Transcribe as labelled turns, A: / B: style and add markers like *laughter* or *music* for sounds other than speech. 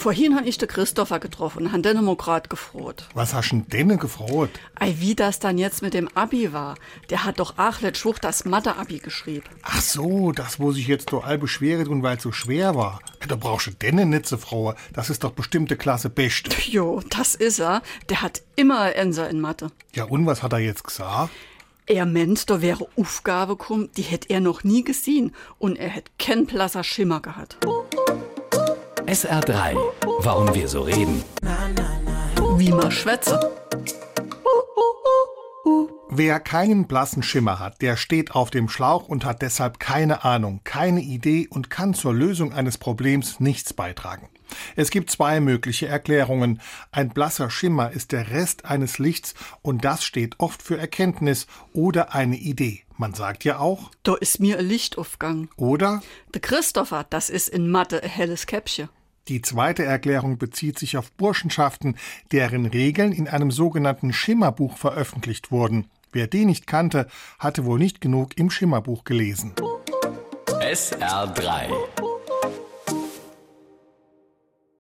A: vorhin han ich den Christopher getroffen und han den mo grad gefroht.
B: Was hast denn denen gefroht?
A: Ei, wie das dann jetzt mit dem Abi war. Der hat doch ach let Schwuch das Mathe-Abi geschrieben.
B: Ach so, das, wo sich jetzt so all beschwere tun, weil es so schwer war. Da brauchst du denen nicht so Frau. Das ist doch bestimmte Klasse Beste. *laughs*
A: Jo, das is er. Der hat immer Enser in Mathe.
B: Ja, und was hat er jetzt gesagt?
A: Er meint, da wäre Aufgabe kum, die hätt er noch nie gesehen und er hätt kein blasser Schimmer gehabt.
C: SR3. Warum wir so reden.
A: Wie man schwätze.
B: Wer keinen blassen Schimmer hat, der steht auf dem Schlauch und hat deshalb keine Ahnung, keine Idee und kann zur Lösung eines Problems nichts beitragen. Es gibt zwei mögliche Erklärungen. Ein blasser Schimmer ist der Rest eines Lichts und das steht oft für Erkenntnis oder eine Idee. Man sagt ja auch,
A: Da ist mir ein Lichtaufgang.
B: oder?
A: Der Christopher, das ist in Mathe ein helles Käppchen.
B: Die zweite Erklärung bezieht sich auf Burschenschaften, deren Regeln in einem sogenannten Schimmerbuch veröffentlicht wurden. Wer die nicht kannte, hatte wohl nicht genug im Schimmerbuch gelesen.
C: SR3.